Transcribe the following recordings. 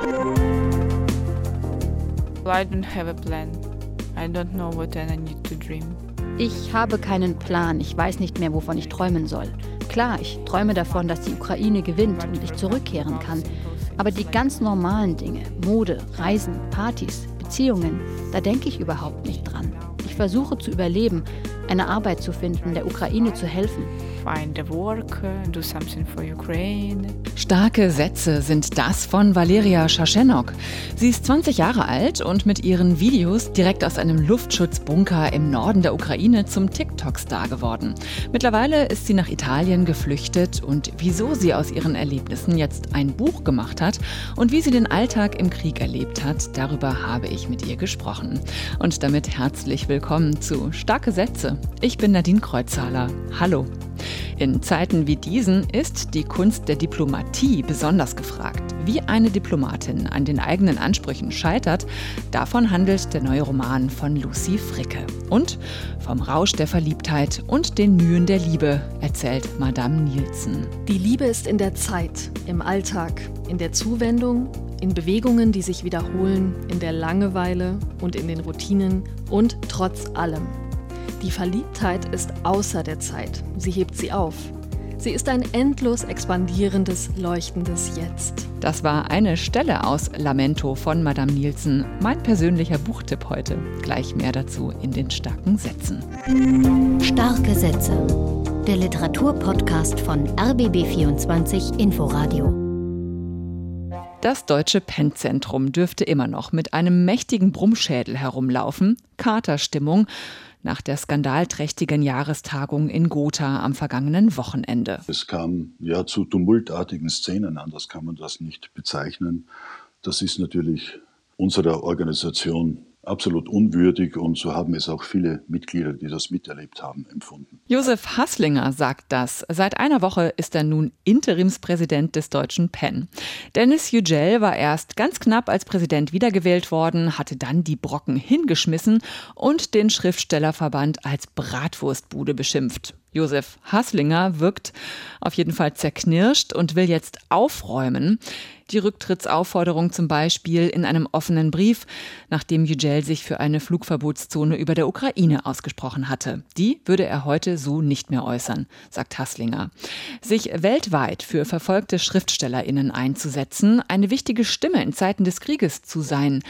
I don't have a plan. I don't know what I need to dream. Ich habe keinen Plan. Ich weiß nicht mehr, wovon ich träumen soll. Klar, ich träume davon, dass die Ukraine gewinnt und ich zurückkehren kann. Aber die ganz normalen Dinge, Mode, Reisen, Partys, Beziehungen, da denke ich überhaupt nicht dran. Ich versuche zu überleben, eine Arbeit zu finden, der Ukraine zu helfen find a work, do something for Ukraine. Starke Sätze sind das von Valeria Schaschenok. Sie ist 20 Jahre alt und mit ihren Videos direkt aus einem Luftschutzbunker im Norden der Ukraine zum TikTok-Star geworden. Mittlerweile ist sie nach Italien geflüchtet und wieso sie aus ihren Erlebnissen jetzt ein Buch gemacht hat und wie sie den Alltag im Krieg erlebt hat, darüber habe ich mit ihr gesprochen. Und damit herzlich willkommen zu Starke Sätze. Ich bin Nadine Kreuzhaler. Hallo. In Zeiten wie diesen ist die Kunst der Diplomatie besonders gefragt. Wie eine Diplomatin an den eigenen Ansprüchen scheitert, davon handelt der neue Roman von Lucy Fricke. Und vom Rausch der Verliebtheit und den Mühen der Liebe erzählt Madame Nielsen. Die Liebe ist in der Zeit, im Alltag, in der Zuwendung, in Bewegungen, die sich wiederholen, in der Langeweile und in den Routinen und trotz allem. Die Verliebtheit ist außer der Zeit. Sie hebt sie auf. Sie ist ein endlos expandierendes, leuchtendes Jetzt. Das war eine Stelle aus Lamento von Madame Nielsen, mein persönlicher Buchtipp heute. Gleich mehr dazu in den starken Sätzen. Starke Sätze. Der Literaturpodcast von RBB24 Inforadio. Das Deutsche Pennzentrum dürfte immer noch mit einem mächtigen Brummschädel herumlaufen. Katerstimmung nach der skandalträchtigen Jahrestagung in Gotha am vergangenen Wochenende. Es kam ja zu tumultartigen Szenen, anders kann man das nicht bezeichnen. Das ist natürlich unserer Organisation absolut unwürdig und so haben es auch viele Mitglieder, die das miterlebt haben, empfunden. Josef Hasslinger sagt das. Seit einer Woche ist er nun Interimspräsident des deutschen PEN. Dennis Yücel war erst ganz knapp als Präsident wiedergewählt worden, hatte dann die Brocken hingeschmissen und den Schriftstellerverband als Bratwurstbude beschimpft. Josef Hasslinger wirkt auf jeden Fall zerknirscht und will jetzt aufräumen. Die Rücktrittsaufforderung zum Beispiel in einem offenen Brief, nachdem Yücel sich für eine Flugverbotszone über der Ukraine ausgesprochen hatte. Die würde er heute so nicht mehr äußern, sagt Hasslinger. Sich weltweit für verfolgte SchriftstellerInnen einzusetzen, eine wichtige Stimme in Zeiten des Krieges zu sein.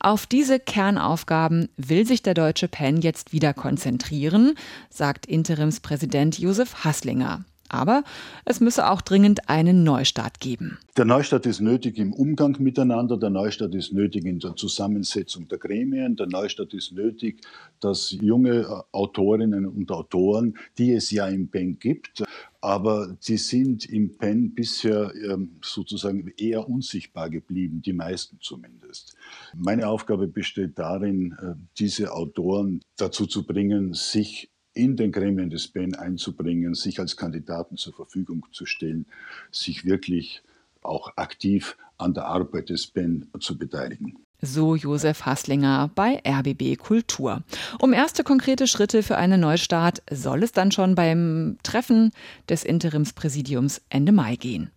Auf diese Kernaufgaben will sich der deutsche PEN jetzt wieder konzentrieren, sagt Interimspräsident Josef Hasslinger. Aber es müsse auch dringend einen Neustart geben. Der Neustart ist nötig im Umgang miteinander, der Neustart ist nötig in der Zusammensetzung der Gremien, der Neustart ist nötig, dass junge äh, Autorinnen und Autoren, die es ja im PEN gibt, aber die sind im PEN bisher ähm, sozusagen eher unsichtbar geblieben, die meisten zumindest. Meine Aufgabe besteht darin, äh, diese Autoren dazu zu bringen, sich in den Gremien des BEN einzubringen, sich als Kandidaten zur Verfügung zu stellen, sich wirklich auch aktiv an der Arbeit des BEN zu beteiligen. So Josef Hasslinger bei RBB Kultur. Um erste konkrete Schritte für einen Neustart soll es dann schon beim Treffen des Interimspräsidiums Ende Mai gehen.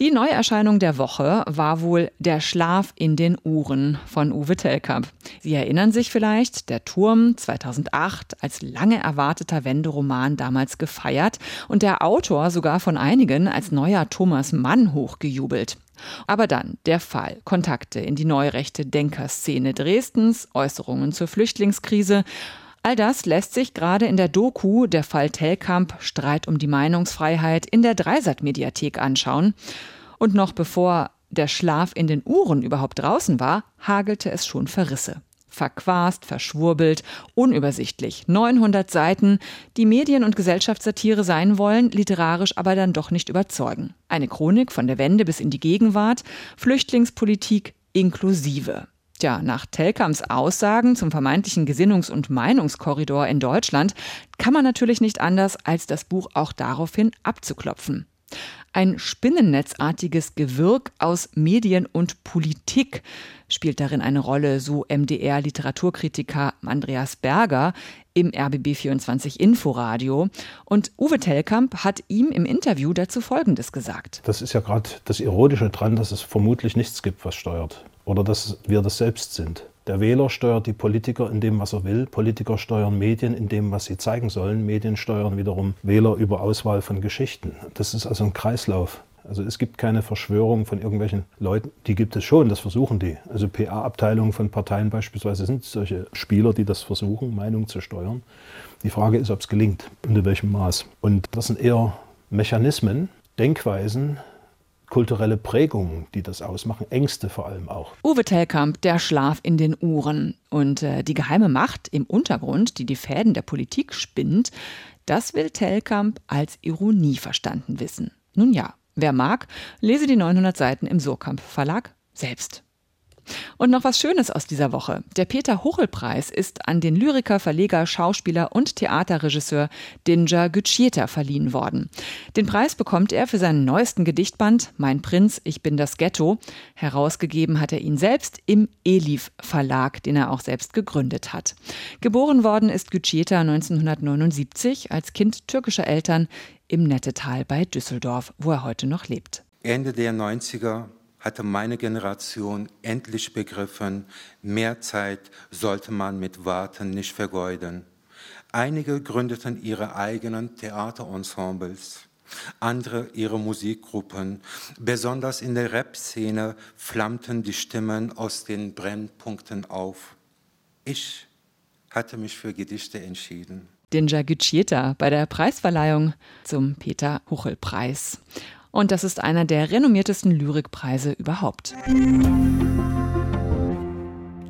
Die Neuerscheinung der Woche war wohl Der Schlaf in den Uhren von Uwe Tellkamp. Sie erinnern sich vielleicht, der Turm 2008 als lange erwarteter Wenderoman damals gefeiert und der Autor sogar von einigen als neuer Thomas Mann hochgejubelt. Aber dann der Fall, Kontakte in die neurechte Denkerszene Dresdens, Äußerungen zur Flüchtlingskrise, All das lässt sich gerade in der Doku Der Fall Tellkamp Streit um die Meinungsfreiheit in der Dreisat-Mediathek anschauen. Und noch bevor der Schlaf in den Uhren überhaupt draußen war, hagelte es schon Verrisse. Verquast, verschwurbelt, unübersichtlich. 900 Seiten, die Medien- und Gesellschaftssatire sein wollen, literarisch aber dann doch nicht überzeugen. Eine Chronik von der Wende bis in die Gegenwart, Flüchtlingspolitik inklusive. Tja, nach Telkams Aussagen zum vermeintlichen Gesinnungs- und Meinungskorridor in Deutschland kann man natürlich nicht anders, als das Buch auch daraufhin abzuklopfen. Ein spinnennetzartiges Gewirk aus Medien und Politik spielt darin eine Rolle, so MDR-Literaturkritiker Andreas Berger im RBB24 Inforadio. Und Uwe Tellkamp hat ihm im Interview dazu Folgendes gesagt. Das ist ja gerade das Ironische dran, dass es vermutlich nichts gibt, was steuert. Oder dass wir das selbst sind. Der Wähler steuert die Politiker in dem, was er will. Politiker steuern Medien in dem, was sie zeigen sollen. Medien steuern wiederum Wähler über Auswahl von Geschichten. Das ist also ein Kreislauf. Also es gibt keine Verschwörung von irgendwelchen Leuten. Die gibt es schon, das versuchen die. Also PA-Abteilungen von Parteien beispielsweise sind solche Spieler, die das versuchen, Meinungen zu steuern. Die Frage ist, ob es gelingt und in welchem Maß. Und das sind eher Mechanismen, Denkweisen, kulturelle Prägungen, die das ausmachen, Ängste vor allem auch. Uwe Tellkamp, der Schlaf in den Uhren und äh, die geheime Macht im Untergrund, die die Fäden der Politik spinnt, das will Tellkamp als Ironie verstanden wissen. Nun ja, wer mag, lese die 900 Seiten im Surkamp Verlag selbst. Und noch was Schönes aus dieser Woche. Der Peter Huchel-Preis ist an den Lyriker, Verleger, Schauspieler und Theaterregisseur Dinja Gütschieta verliehen worden. Den Preis bekommt er für seinen neuesten Gedichtband Mein Prinz, ich bin das Ghetto. Herausgegeben hat er ihn selbst im Elif Verlag, den er auch selbst gegründet hat. Geboren worden ist Gütschieta 1979 als Kind türkischer Eltern im Nettetal bei Düsseldorf, wo er heute noch lebt. Ende der 90er hatte meine Generation endlich begriffen, mehr Zeit sollte man mit Warten nicht vergeuden. Einige gründeten ihre eigenen Theaterensembles, andere ihre Musikgruppen. Besonders in der Rap-Szene flammten die Stimmen aus den Brennpunkten auf. Ich hatte mich für Gedichte entschieden. Dinja Gütschieta bei der Preisverleihung zum Peter Huchel-Preis. Und das ist einer der renommiertesten Lyrikpreise überhaupt.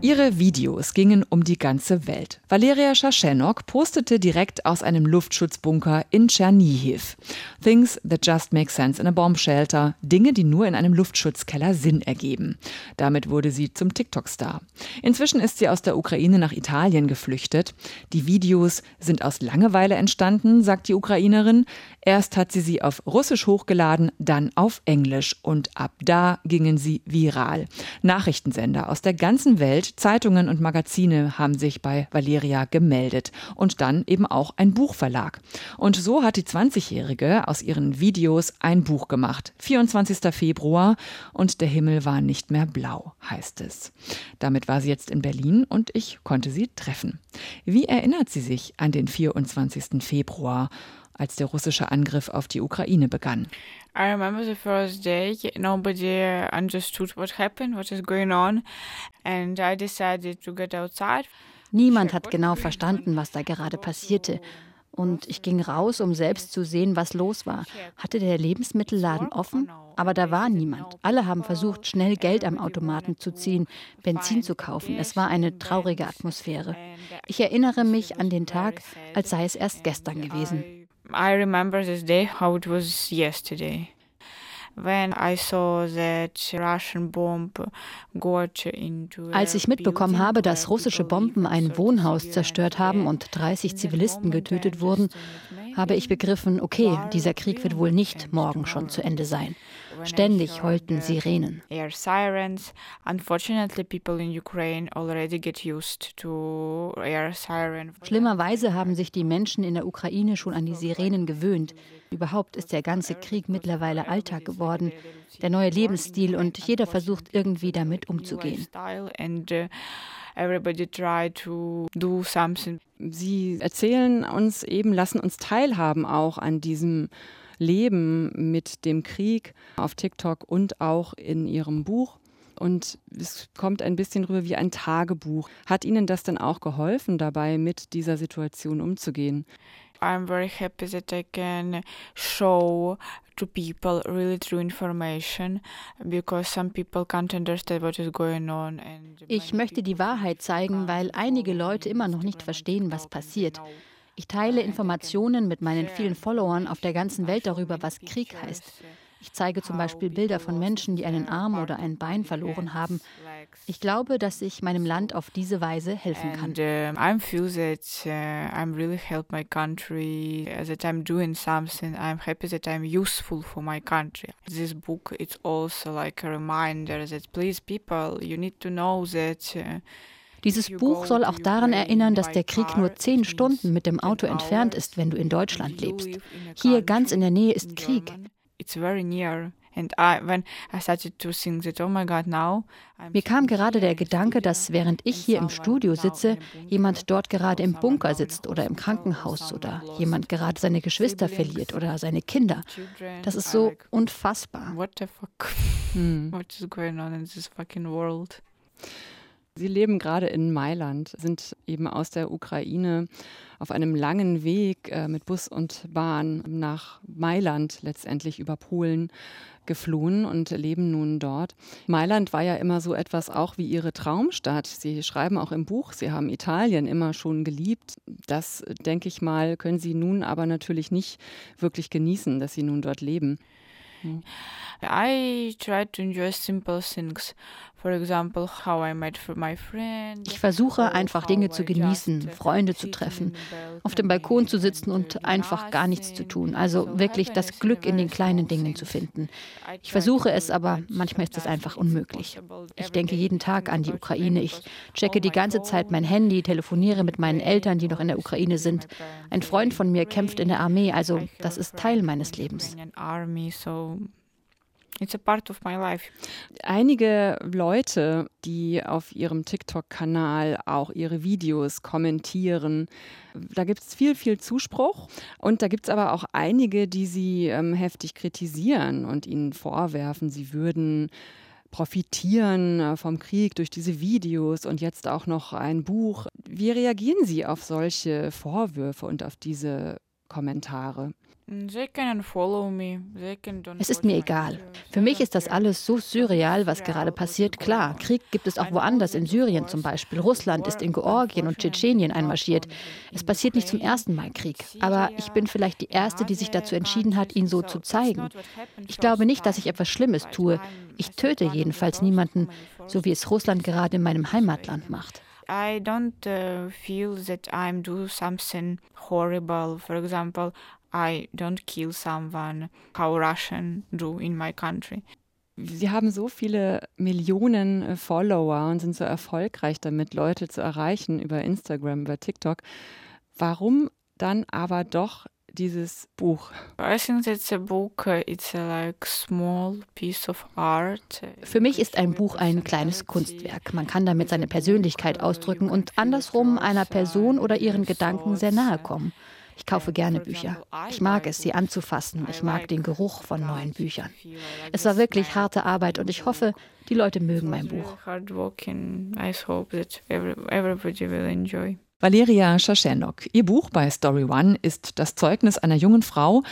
Ihre Videos gingen um die ganze Welt. Valeria Schaschenok postete direkt aus einem Luftschutzbunker in Tschernihiv. Things that just make sense in a bomb shelter. Dinge, die nur in einem Luftschutzkeller Sinn ergeben. Damit wurde sie zum TikTok-Star. Inzwischen ist sie aus der Ukraine nach Italien geflüchtet. Die Videos sind aus Langeweile entstanden, sagt die Ukrainerin. Erst hat sie sie auf Russisch hochgeladen, dann auf Englisch und ab da gingen sie viral. Nachrichtensender aus der ganzen Welt Zeitungen und Magazine haben sich bei Valeria gemeldet und dann eben auch ein Buchverlag. Und so hat die 20-Jährige aus ihren Videos ein Buch gemacht. 24. Februar und der Himmel war nicht mehr blau, heißt es. Damit war sie jetzt in Berlin und ich konnte sie treffen. Wie erinnert sie sich an den 24. Februar? Als der russische Angriff auf die Ukraine begann. I remember the first day, nobody understood what happened, what is going on, and I decided to get outside. Niemand hat genau verstanden, was da gerade passierte. Und ich ging raus, um selbst zu sehen, was los war. Hatte der Lebensmittelladen offen? Aber da war niemand. Alle haben versucht, schnell Geld am Automaten zu ziehen, Benzin zu kaufen. Es war eine traurige Atmosphäre. Ich erinnere mich an den Tag, als sei es erst gestern gewesen. I remember this day how it was yesterday. Als ich mitbekommen habe, dass russische Bomben ein Wohnhaus zerstört haben und 30 Zivilisten getötet wurden, habe ich begriffen, okay, dieser Krieg wird wohl nicht morgen schon zu Ende sein. Ständig heulten Sirenen. Schlimmerweise haben sich die Menschen in der Ukraine schon an die Sirenen gewöhnt. Überhaupt ist der ganze Krieg mittlerweile Alltag geworden, der neue Lebensstil und jeder versucht irgendwie damit umzugehen. Sie erzählen uns eben, lassen uns teilhaben auch an diesem Leben mit dem Krieg auf TikTok und auch in ihrem Buch. Und es kommt ein bisschen rüber wie ein Tagebuch. Hat Ihnen das denn auch geholfen, dabei mit dieser Situation umzugehen? I'm very happy that I can show to people really true information because some people can't understand what is going on. Ich möchte die Wahrheit zeigen, weil einige Leute immer noch nicht verstehen, was passiert. Ich teile Informationen mit meinen vielen Followern auf der ganzen Welt darüber, was Krieg heißt. Ich zeige zum Beispiel Bilder von Menschen, die einen Arm oder ein Bein verloren haben. Ich glaube, dass ich meinem Land auf diese Weise helfen kann. I feel that I'm really help my country, that I'm doing something. I'm happy that I'm useful for my country. This book it's also like a reminder that please people, you need to know that dieses Buch soll auch daran erinnern, dass der Krieg nur zehn Stunden mit dem Auto entfernt ist, wenn du in Deutschland lebst. Hier ganz in der Nähe ist Krieg. Mir kam gerade der Gedanke, dass während ich hier im Studio sitze, jemand dort gerade im Bunker sitzt oder im Krankenhaus oder jemand gerade seine Geschwister verliert oder seine Kinder. Das ist so unfassbar. What the fuck? Hm. What is going on in this fucking world? Sie leben gerade in Mailand, sind eben aus der Ukraine auf einem langen Weg äh, mit Bus und Bahn nach Mailand letztendlich über Polen geflohen und leben nun dort. Mailand war ja immer so etwas auch wie ihre Traumstadt. Sie schreiben auch im Buch, sie haben Italien immer schon geliebt. Das, denke ich mal, können sie nun aber natürlich nicht wirklich genießen, dass sie nun dort leben. Hm. I try to enjoy simple things. Ich versuche einfach Dinge zu genießen, Freunde zu treffen, auf dem Balkon zu sitzen und einfach gar nichts zu tun. Also wirklich das Glück in den kleinen Dingen zu finden. Ich versuche es, aber manchmal ist es einfach unmöglich. Ich denke jeden Tag an die Ukraine. Ich checke die ganze Zeit mein Handy, telefoniere mit meinen Eltern, die noch in der Ukraine sind. Ein Freund von mir kämpft in der Armee, also das ist Teil meines Lebens. It's a part of my life. Einige Leute, die auf ihrem TikTok-Kanal auch ihre Videos kommentieren, da gibt es viel, viel Zuspruch. Und da gibt es aber auch einige, die sie ähm, heftig kritisieren und ihnen vorwerfen, sie würden profitieren äh, vom Krieg durch diese Videos und jetzt auch noch ein Buch. Wie reagieren Sie auf solche Vorwürfe und auf diese Kommentare? Es ist mir egal. Für mich ist das alles so surreal, was gerade passiert. Klar, Krieg gibt es auch woanders, in Syrien zum Beispiel. Russland ist in Georgien und Tschetschenien einmarschiert. Es passiert nicht zum ersten Mal Krieg. Aber ich bin vielleicht die Erste, die sich dazu entschieden hat, ihn so zu zeigen. Ich glaube nicht, dass ich etwas Schlimmes tue. Ich töte jedenfalls niemanden, so wie es Russland gerade in meinem Heimatland macht. I don't uh, feel that I'm do something horrible. For example, I don't kill someone, how Russian do in my country. Sie haben so viele Millionen äh, Follower und sind so erfolgreich damit, Leute zu erreichen über Instagram, über TikTok. Warum dann aber doch dieses Buch? I think that's a book. It's a like small piece of art. Für mich ist ein Buch ein kleines Kunstwerk. Man kann damit seine Persönlichkeit ausdrücken und andersrum einer Person oder ihren Gedanken sehr nahe kommen. Ich kaufe gerne Bücher. Ich mag es, sie anzufassen. Ich mag den Geruch von neuen Büchern. Es war wirklich harte Arbeit und ich hoffe, die Leute mögen mein Buch. Valeria Schaschenok. Ihr Buch bei Story One ist das Zeugnis einer jungen Frau,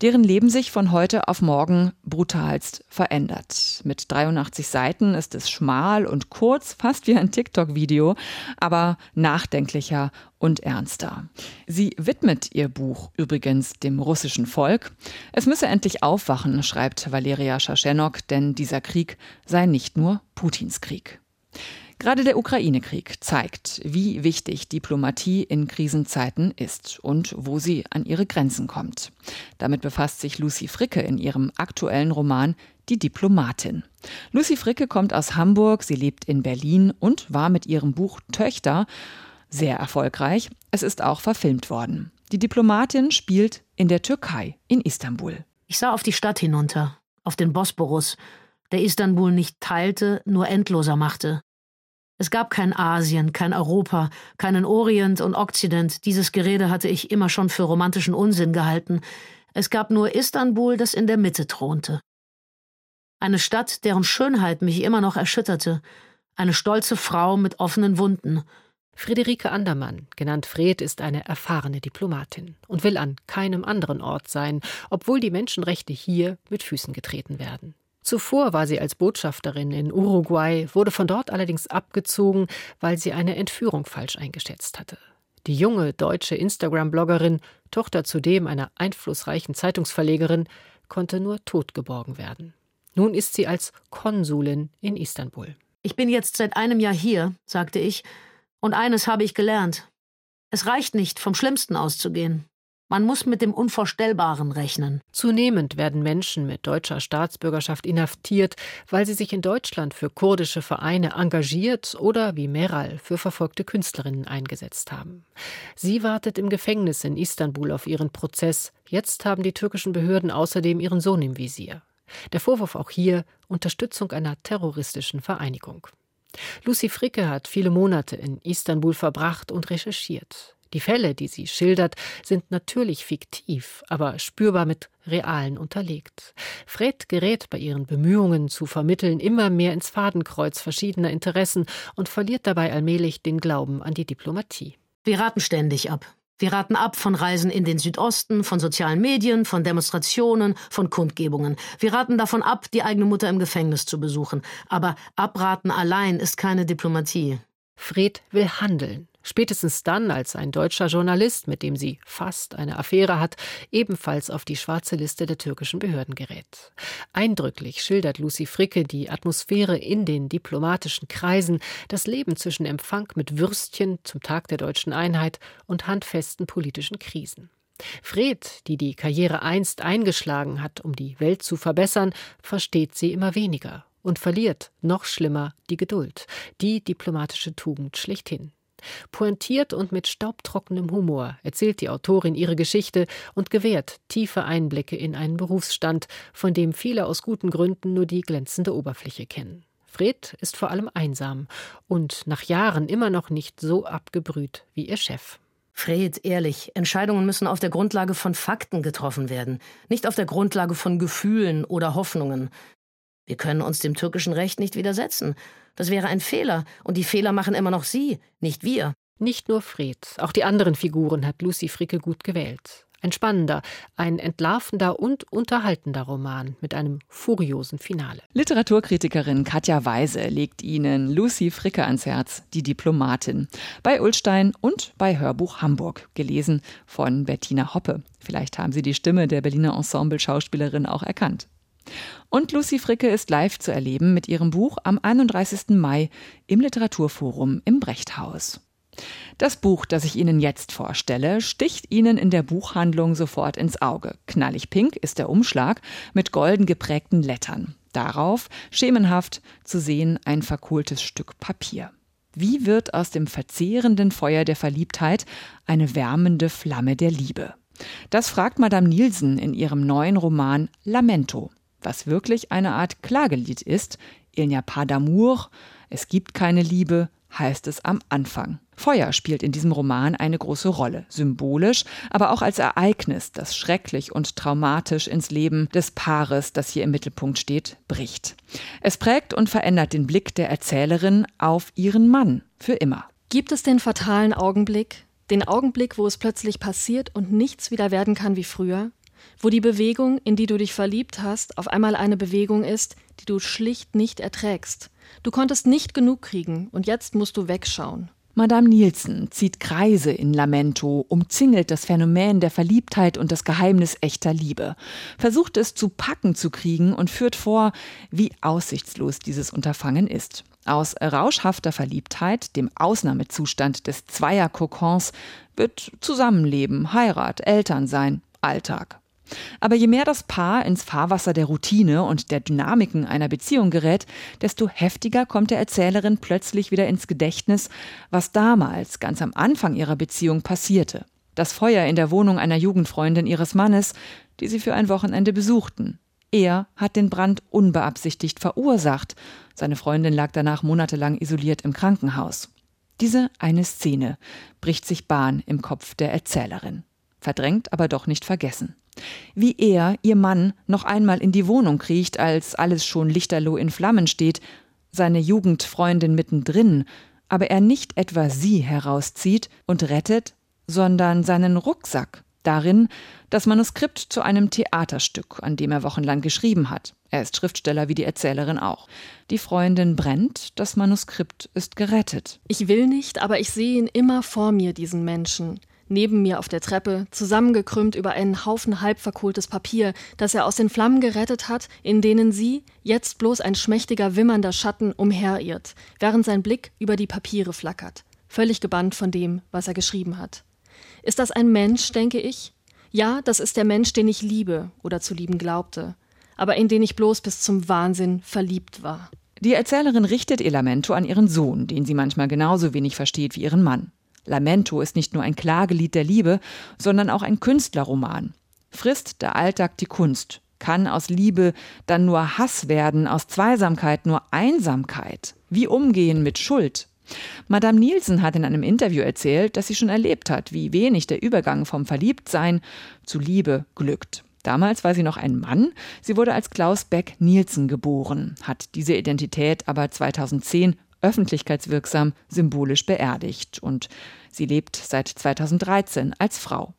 deren Leben sich von heute auf morgen brutalst verändert. Mit 83 Seiten ist es schmal und kurz, fast wie ein TikTok-Video, aber nachdenklicher und ernster. Sie widmet ihr Buch übrigens dem russischen Volk. Es müsse endlich aufwachen, schreibt Valeria Schaschenok, denn dieser Krieg sei nicht nur Putins Krieg. Gerade der Ukraine-Krieg zeigt, wie wichtig Diplomatie in Krisenzeiten ist und wo sie an ihre Grenzen kommt. Damit befasst sich Lucy Fricke in ihrem aktuellen Roman Die Diplomatin. Lucy Fricke kommt aus Hamburg, sie lebt in Berlin und war mit ihrem Buch Töchter sehr erfolgreich. Es ist auch verfilmt worden. Die Diplomatin spielt in der Türkei, in Istanbul. Ich sah auf die Stadt hinunter, auf den Bosporus, der Istanbul nicht teilte, nur endloser machte. Es gab kein Asien, kein Europa, keinen Orient und Okzident. Dieses Gerede hatte ich immer schon für romantischen Unsinn gehalten. Es gab nur Istanbul, das in der Mitte thronte. Eine Stadt, deren Schönheit mich immer noch erschütterte. Eine stolze Frau mit offenen Wunden. Friederike Andermann, genannt Fred, ist eine erfahrene Diplomatin und will an keinem anderen Ort sein, obwohl die Menschenrechte hier mit Füßen getreten werden. Zuvor war sie als Botschafterin in Uruguay, wurde von dort allerdings abgezogen, weil sie eine Entführung falsch eingeschätzt hatte. Die junge deutsche Instagram-Bloggerin, Tochter zudem einer einflussreichen Zeitungsverlegerin, konnte nur tot geborgen werden. Nun ist sie als Konsulin in Istanbul. Ich bin jetzt seit einem Jahr hier, sagte ich, und eines habe ich gelernt. Es reicht nicht, vom Schlimmsten auszugehen. Man muss mit dem Unvorstellbaren rechnen. Zunehmend werden Menschen mit deutscher Staatsbürgerschaft inhaftiert, weil sie sich in Deutschland für kurdische Vereine engagiert oder wie Meral für verfolgte Künstlerinnen eingesetzt haben. Sie wartet im Gefängnis in Istanbul auf ihren Prozess. Jetzt haben die türkischen Behörden außerdem ihren Sohn im Visier. Der Vorwurf auch hier Unterstützung einer terroristischen Vereinigung. Lucy Fricke hat viele Monate in Istanbul verbracht und recherchiert. Die Fälle, die sie schildert, sind natürlich fiktiv, aber spürbar mit realen unterlegt. Fred gerät bei ihren Bemühungen zu vermitteln immer mehr ins Fadenkreuz verschiedener Interessen und verliert dabei allmählich den Glauben an die Diplomatie. Wir raten ständig ab. Wir raten ab von Reisen in den Südosten, von sozialen Medien, von Demonstrationen, von Kundgebungen. Wir raten davon ab, die eigene Mutter im Gefängnis zu besuchen. Aber abraten allein ist keine Diplomatie. Fred will handeln. Spätestens dann, als ein deutscher Journalist, mit dem sie fast eine Affäre hat, ebenfalls auf die schwarze Liste der türkischen Behörden gerät. Eindrücklich schildert Lucy Fricke die Atmosphäre in den diplomatischen Kreisen, das Leben zwischen Empfang mit Würstchen zum Tag der deutschen Einheit und handfesten politischen Krisen. Fred, die die Karriere einst eingeschlagen hat, um die Welt zu verbessern, versteht sie immer weniger und verliert, noch schlimmer, die Geduld, die diplomatische Tugend schlechthin. Pointiert und mit staubtrockenem Humor erzählt die Autorin ihre Geschichte und gewährt tiefe Einblicke in einen Berufsstand, von dem viele aus guten Gründen nur die glänzende Oberfläche kennen. Fred ist vor allem einsam und nach Jahren immer noch nicht so abgebrüht wie ihr Chef. Fred, ehrlich, Entscheidungen müssen auf der Grundlage von Fakten getroffen werden, nicht auf der Grundlage von Gefühlen oder Hoffnungen. Wir können uns dem türkischen Recht nicht widersetzen. Das wäre ein Fehler, und die Fehler machen immer noch Sie, nicht wir. Nicht nur Fred, auch die anderen Figuren hat Lucy Fricke gut gewählt. Ein spannender, ein entlarvender und unterhaltender Roman mit einem furiosen Finale. Literaturkritikerin Katja Weise legt Ihnen Lucy Fricke ans Herz, die Diplomatin, bei Ulstein und bei Hörbuch Hamburg, gelesen von Bettina Hoppe. Vielleicht haben Sie die Stimme der Berliner Ensemble-Schauspielerin auch erkannt. Und Lucy Fricke ist live zu erleben mit ihrem Buch am 31. Mai im Literaturforum im Brechthaus. Das Buch, das ich Ihnen jetzt vorstelle, sticht Ihnen in der Buchhandlung sofort ins Auge. Knallig pink ist der Umschlag mit golden geprägten Lettern. Darauf, schemenhaft, zu sehen ein verkohltes Stück Papier. Wie wird aus dem verzehrenden Feuer der Verliebtheit eine wärmende Flamme der Liebe? Das fragt Madame Nielsen in ihrem neuen Roman Lamento was wirklich eine Art Klagelied ist, Il n'y a pas d'amour, es gibt keine Liebe, heißt es am Anfang. Feuer spielt in diesem Roman eine große Rolle, symbolisch, aber auch als Ereignis, das schrecklich und traumatisch ins Leben des Paares, das hier im Mittelpunkt steht, bricht. Es prägt und verändert den Blick der Erzählerin auf ihren Mann für immer. Gibt es den fatalen Augenblick, den Augenblick, wo es plötzlich passiert und nichts wieder werden kann wie früher? Wo die Bewegung, in die du dich verliebt hast, auf einmal eine Bewegung ist, die du schlicht nicht erträgst. Du konntest nicht genug kriegen und jetzt musst du wegschauen. Madame Nielsen zieht Kreise in Lamento, umzingelt das Phänomen der Verliebtheit und das Geheimnis echter Liebe, versucht es zu packen zu kriegen und führt vor, wie aussichtslos dieses Unterfangen ist. Aus rauschhafter Verliebtheit, dem Ausnahmezustand des Zweierkokons, wird Zusammenleben, Heirat, Elternsein, Alltag. Aber je mehr das Paar ins Fahrwasser der Routine und der Dynamiken einer Beziehung gerät, desto heftiger kommt der Erzählerin plötzlich wieder ins Gedächtnis, was damals, ganz am Anfang ihrer Beziehung passierte. Das Feuer in der Wohnung einer Jugendfreundin ihres Mannes, die sie für ein Wochenende besuchten. Er hat den Brand unbeabsichtigt verursacht. Seine Freundin lag danach monatelang isoliert im Krankenhaus. Diese eine Szene bricht sich Bahn im Kopf der Erzählerin. Verdrängt, aber doch nicht vergessen. Wie er, ihr Mann, noch einmal in die Wohnung kriecht, als alles schon lichterloh in Flammen steht, seine Jugendfreundin mittendrin, aber er nicht etwa sie herauszieht und rettet, sondern seinen Rucksack. Darin das Manuskript zu einem Theaterstück, an dem er wochenlang geschrieben hat. Er ist Schriftsteller wie die Erzählerin auch. Die Freundin brennt, das Manuskript ist gerettet. Ich will nicht, aber ich sehe ihn immer vor mir, diesen Menschen neben mir auf der Treppe, zusammengekrümmt über einen Haufen halb verkohltes Papier, das er aus den Flammen gerettet hat, in denen sie, jetzt bloß ein schmächtiger, wimmernder Schatten, umherirrt, während sein Blick über die Papiere flackert, völlig gebannt von dem, was er geschrieben hat. Ist das ein Mensch, denke ich? Ja, das ist der Mensch, den ich liebe oder zu lieben glaubte, aber in den ich bloß bis zum Wahnsinn verliebt war. Die Erzählerin richtet ihr Lamento an ihren Sohn, den sie manchmal genauso wenig versteht wie ihren Mann. Lamento ist nicht nur ein Klagelied der Liebe, sondern auch ein Künstlerroman. Frisst der Alltag die Kunst? Kann aus Liebe dann nur Hass werden, aus Zweisamkeit nur Einsamkeit? Wie umgehen mit Schuld? Madame Nielsen hat in einem Interview erzählt, dass sie schon erlebt hat, wie wenig der Übergang vom Verliebtsein zu Liebe glückt. Damals war sie noch ein Mann. Sie wurde als Klaus Beck Nielsen geboren, hat diese Identität aber 2010 öffentlichkeitswirksam symbolisch beerdigt und sie lebt seit 2013 als Frau.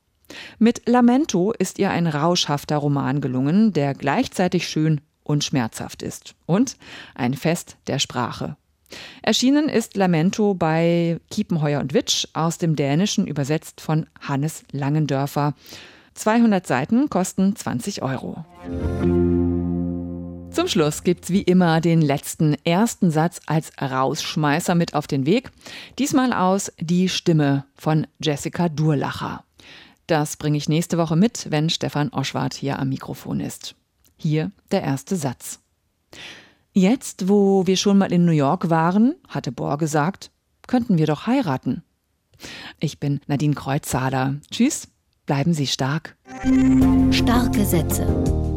Mit Lamento ist ihr ein rauschhafter Roman gelungen, der gleichzeitig schön und schmerzhaft ist und ein Fest der Sprache. Erschienen ist Lamento bei Kiepenheuer und Witsch aus dem Dänischen übersetzt von Hannes Langendörfer. 200 Seiten kosten 20 Euro. Zum Schluss gibt's wie immer den letzten ersten Satz als Rausschmeißer mit auf den Weg. Diesmal aus Die Stimme von Jessica Durlacher. Das bringe ich nächste Woche mit, wenn Stefan Oschwart hier am Mikrofon ist. Hier der erste Satz. Jetzt, wo wir schon mal in New York waren, hatte Bohr gesagt, könnten wir doch heiraten. Ich bin Nadine Kreuzhaler. Tschüss, bleiben Sie stark. Starke Sätze